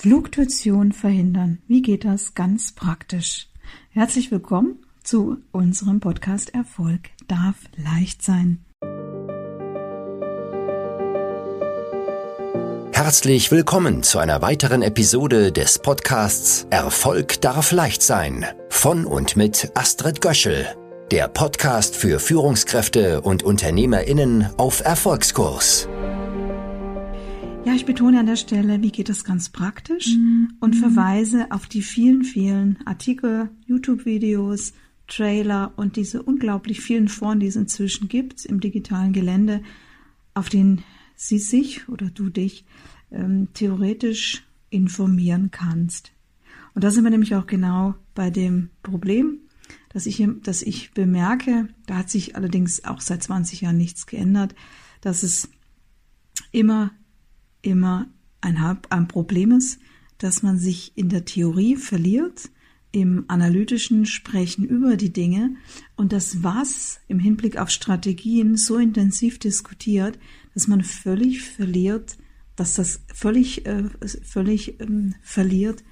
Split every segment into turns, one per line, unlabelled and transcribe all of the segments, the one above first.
Fluktuation verhindern. Wie geht das ganz praktisch? Herzlich willkommen zu unserem Podcast Erfolg darf leicht sein.
Herzlich willkommen zu einer weiteren Episode des Podcasts Erfolg darf leicht sein von und mit Astrid Göschel, der Podcast für Führungskräfte und Unternehmerinnen auf Erfolgskurs.
Ja, ich betone an der Stelle, wie geht das ganz praktisch mhm. und verweise auf die vielen, vielen Artikel, YouTube-Videos, Trailer und diese unglaublich vielen Foren, die es inzwischen gibt im digitalen Gelände, auf denen sie sich oder du dich ähm, theoretisch informieren kannst. Und da sind wir nämlich auch genau bei dem Problem, dass ich, dass ich bemerke, da hat sich allerdings auch seit 20 Jahren nichts geändert, dass es immer immer ein, ein Problem ist, dass man sich in der Theorie verliert, im analytischen Sprechen über die Dinge und das Was im Hinblick auf Strategien so intensiv diskutiert, dass man völlig verliert, dass das völlig, äh, völlig ähm, verliert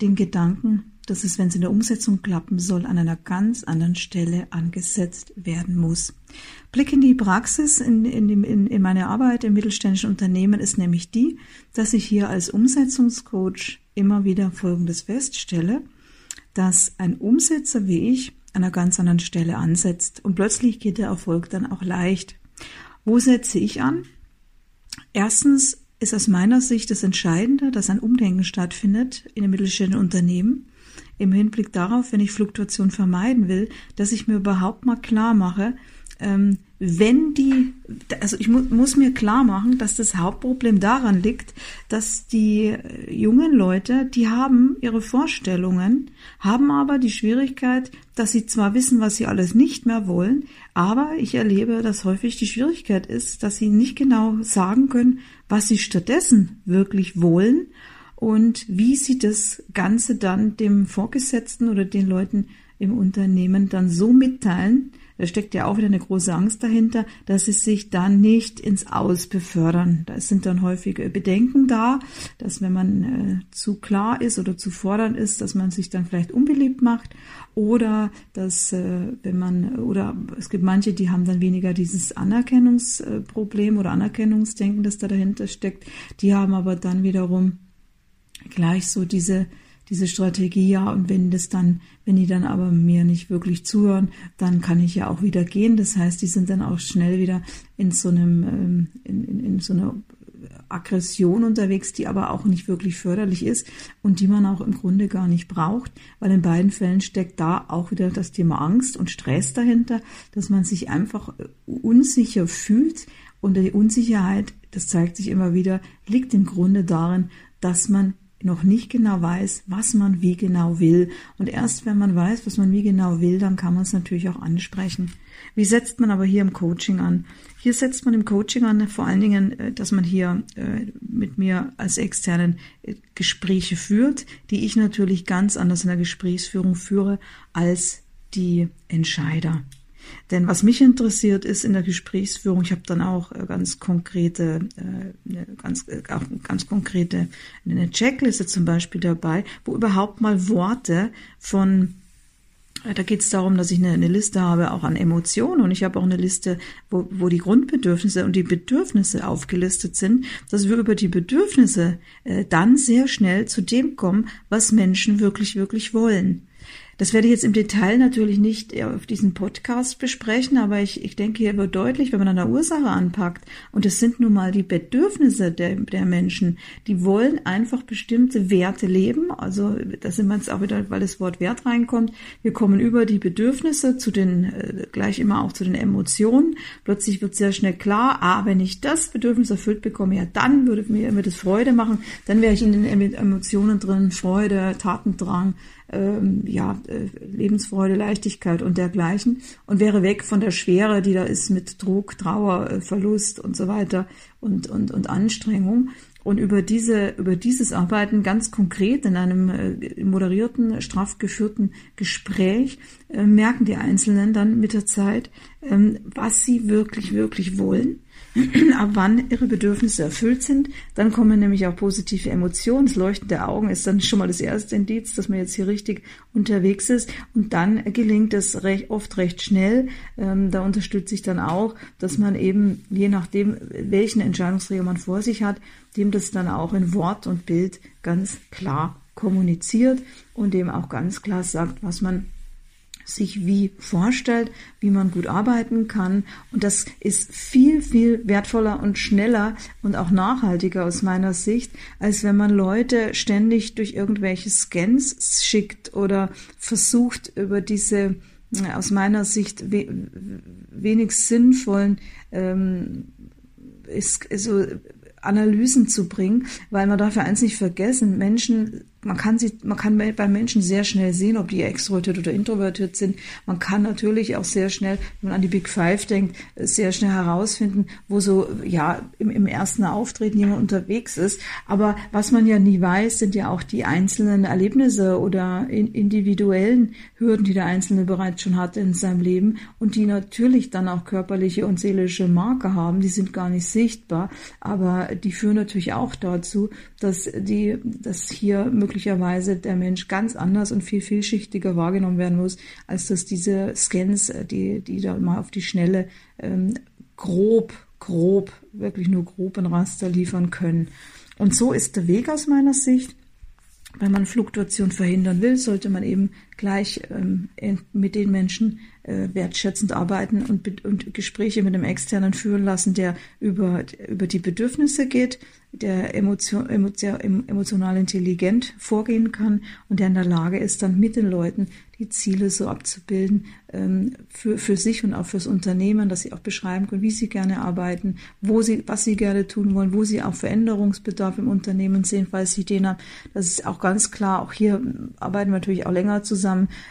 den Gedanken, dass es, wenn es in der Umsetzung klappen soll, an einer ganz anderen Stelle angesetzt werden muss. Blick in die Praxis in, in, in, in meine Arbeit im mittelständischen Unternehmen ist nämlich die, dass ich hier als Umsetzungscoach immer wieder Folgendes feststelle, dass ein Umsetzer wie ich an einer ganz anderen Stelle ansetzt und plötzlich geht der Erfolg dann auch leicht. Wo setze ich an? Erstens ist aus meiner Sicht das Entscheidende, dass ein Umdenken stattfindet in den mittelständischen Unternehmen im Hinblick darauf, wenn ich Fluktuation vermeiden will, dass ich mir überhaupt mal klar mache, ähm, wenn die, also ich mu muss mir klar machen, dass das Hauptproblem daran liegt, dass die äh, jungen Leute, die haben ihre Vorstellungen, haben aber die Schwierigkeit, dass sie zwar wissen, was sie alles nicht mehr wollen, aber ich erlebe, dass häufig die Schwierigkeit ist, dass sie nicht genau sagen können, was sie stattdessen wirklich wollen und wie sie das Ganze dann dem Vorgesetzten oder den Leuten im Unternehmen dann so mitteilen, da steckt ja auch wieder eine große Angst dahinter, dass sie sich dann nicht ins Aus befördern. Da sind dann häufige Bedenken da, dass wenn man äh, zu klar ist oder zu fordern ist, dass man sich dann vielleicht unbeliebt macht oder dass äh, wenn man oder es gibt manche, die haben dann weniger dieses Anerkennungsproblem oder Anerkennungsdenken, das da dahinter steckt. Die haben aber dann wiederum gleich so diese diese Strategie, ja, und wenn das dann, wenn die dann aber mir nicht wirklich zuhören, dann kann ich ja auch wieder gehen. Das heißt, die sind dann auch schnell wieder in so einem, ähm, in, in, in so einer Aggression unterwegs, die aber auch nicht wirklich förderlich ist und die man auch im Grunde gar nicht braucht, weil in beiden Fällen steckt da auch wieder das Thema Angst und Stress dahinter, dass man sich einfach unsicher fühlt und die Unsicherheit, das zeigt sich immer wieder, liegt im Grunde darin, dass man noch nicht genau weiß, was man wie genau will. Und erst wenn man weiß, was man wie genau will, dann kann man es natürlich auch ansprechen. Wie setzt man aber hier im Coaching an? Hier setzt man im Coaching an vor allen Dingen, äh, dass man hier äh, mit mir als externen äh, Gespräche führt, die ich natürlich ganz anders in der Gesprächsführung führe als die Entscheider. Denn was mich interessiert ist in der Gesprächsführung, ich habe dann auch äh, ganz konkrete, äh, ganz, äh, ganz konkrete eine Checkliste zum Beispiel dabei, wo überhaupt mal Worte von da geht es darum, dass ich eine, eine, Liste habe, auch an Emotionen. Und ich habe auch eine Liste, wo, wo die Grundbedürfnisse und die Bedürfnisse aufgelistet sind, dass wir über die Bedürfnisse äh, dann sehr schnell zu dem kommen, was Menschen wirklich, wirklich wollen. Das werde ich jetzt im Detail natürlich nicht auf diesem Podcast besprechen, aber ich, ich denke, hier wird deutlich, wenn man an der Ursache anpackt, und es sind nun mal die Bedürfnisse der, der Menschen, die wollen einfach bestimmte Werte leben. Also da sind wir jetzt auch wieder, weil das Wort Wert reinkommt. Wir kommen über die Bedürfnisse zu den, äh, gleich immer auch zu den Emotionen. Plötzlich wird sehr schnell klar, ah, wenn ich das Bedürfnis erfüllt bekomme, ja, dann würde mir das Freude machen. Dann wäre ich in den Emotionen drin, Freude, Tatendrang, ähm, ja, äh, Lebensfreude, Leichtigkeit und dergleichen und wäre weg von der Schwere, die da ist mit Druck, Trauer, äh, Verlust und so weiter und, und, und Anstrengung. Und über diese, über dieses Arbeiten ganz konkret in einem äh, moderierten, straff geführten Gespräch merken die Einzelnen dann mit der Zeit, ähm, was sie wirklich, wirklich wollen ab wann ihre Bedürfnisse erfüllt sind. Dann kommen nämlich auch positive Emotionen. Das Leuchten der Augen ist dann schon mal das erste Indiz, dass man jetzt hier richtig unterwegs ist. Und dann gelingt es recht, oft recht schnell. Ähm, da unterstütze ich dann auch, dass man eben, je nachdem, welchen Entscheidungsträger man vor sich hat, dem das dann auch in Wort und Bild ganz klar kommuniziert und dem auch ganz klar sagt, was man sich wie vorstellt, wie man gut arbeiten kann. Und das ist viel, viel wertvoller und schneller und auch nachhaltiger aus meiner Sicht, als wenn man Leute ständig durch irgendwelche Scans schickt oder versucht über diese äh, aus meiner Sicht we wenig sinnvollen ähm, ist, so Analysen zu bringen, weil man darf ja eins nicht vergessen, Menschen man kann sie, man kann bei Menschen sehr schnell sehen, ob die extrovertiert oder introvertiert sind. Man kann natürlich auch sehr schnell, wenn man an die Big Five denkt, sehr schnell herausfinden, wo so, ja, im, im ersten Auftreten jemand unterwegs ist. Aber was man ja nie weiß, sind ja auch die einzelnen Erlebnisse oder in, individuellen Hürden, die der Einzelne bereits schon hatte in seinem Leben und die natürlich dann auch körperliche und seelische Marke haben. Die sind gar nicht sichtbar, aber die führen natürlich auch dazu, dass die, dass hier möglicherweise der Mensch ganz anders und viel vielschichtiger wahrgenommen werden muss, als dass diese Scans, äh, die, die da mal auf die Schnelle ähm, grob, grob, wirklich nur grob ein Raster liefern können. Und so ist der Weg aus meiner Sicht. Wenn man Fluktuation verhindern will, sollte man eben gleich ähm, mit den Menschen äh, wertschätzend arbeiten und, und Gespräche mit einem Externen führen lassen, der über, über die Bedürfnisse geht, der emotion, emotion, emotional intelligent vorgehen kann und der in der Lage ist, dann mit den Leuten die Ziele so abzubilden ähm, für, für sich und auch fürs Unternehmen, dass sie auch beschreiben können, wie sie gerne arbeiten, wo sie, was sie gerne tun wollen, wo sie auch Veränderungsbedarf im Unternehmen sehen, falls sie Ideen haben. Das ist auch ganz klar. Auch hier arbeiten wir natürlich auch länger zusammen,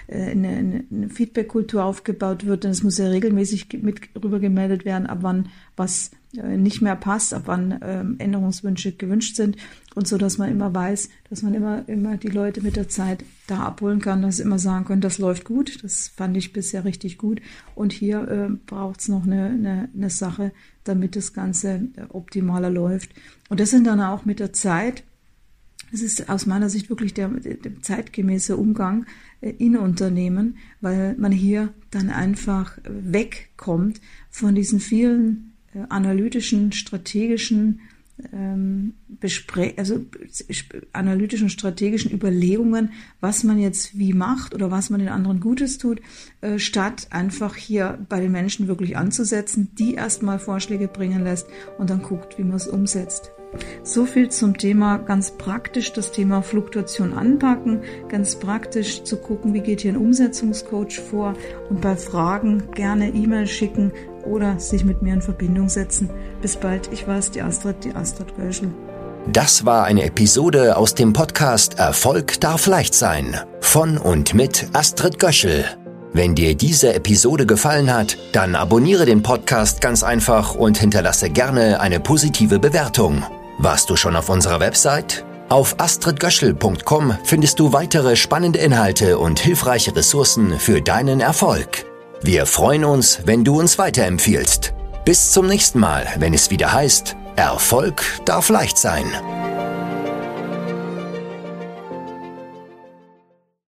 äh, eine, eine Feedback-Kultur aufgebaut wird, denn es muss ja regelmäßig mit rüber gemeldet werden, ab wann was äh, nicht mehr passt, ab wann ähm, Änderungswünsche gewünscht sind. Und so, dass man immer weiß, dass man immer, immer die Leute mit der Zeit da abholen kann, dass sie immer sagen können, das läuft gut, das fand ich bisher richtig gut. Und hier äh, braucht es noch eine, eine, eine Sache, damit das Ganze optimaler läuft. Und das sind dann auch mit der Zeit, das ist aus meiner Sicht wirklich der, der zeitgemäße Umgang äh, in Unternehmen, weil man hier dann einfach wegkommt von diesen vielen äh, analytischen, strategischen ähm, Bespre also analytischen, strategischen Überlegungen, was man jetzt wie macht oder was man den anderen Gutes tut, äh, statt einfach hier bei den Menschen wirklich anzusetzen, die erstmal Vorschläge bringen lässt und dann guckt, wie man es umsetzt. So viel zum Thema ganz praktisch das Thema Fluktuation anpacken, ganz praktisch zu gucken, wie geht hier ein Umsetzungscoach vor und bei Fragen gerne E-Mail schicken oder sich mit mir in Verbindung setzen. Bis bald, ich weiß, die Astrid, die Astrid Göschel.
Das war eine Episode aus dem Podcast Erfolg darf leicht sein von und mit Astrid Göschel. Wenn dir diese Episode gefallen hat, dann abonniere den Podcast ganz einfach und hinterlasse gerne eine positive Bewertung. Warst du schon auf unserer Website? Auf astridgöschel.com findest du weitere spannende Inhalte und hilfreiche Ressourcen für deinen Erfolg. Wir freuen uns, wenn du uns weiterempfiehlst. Bis zum nächsten Mal, wenn es wieder heißt, Erfolg darf leicht sein.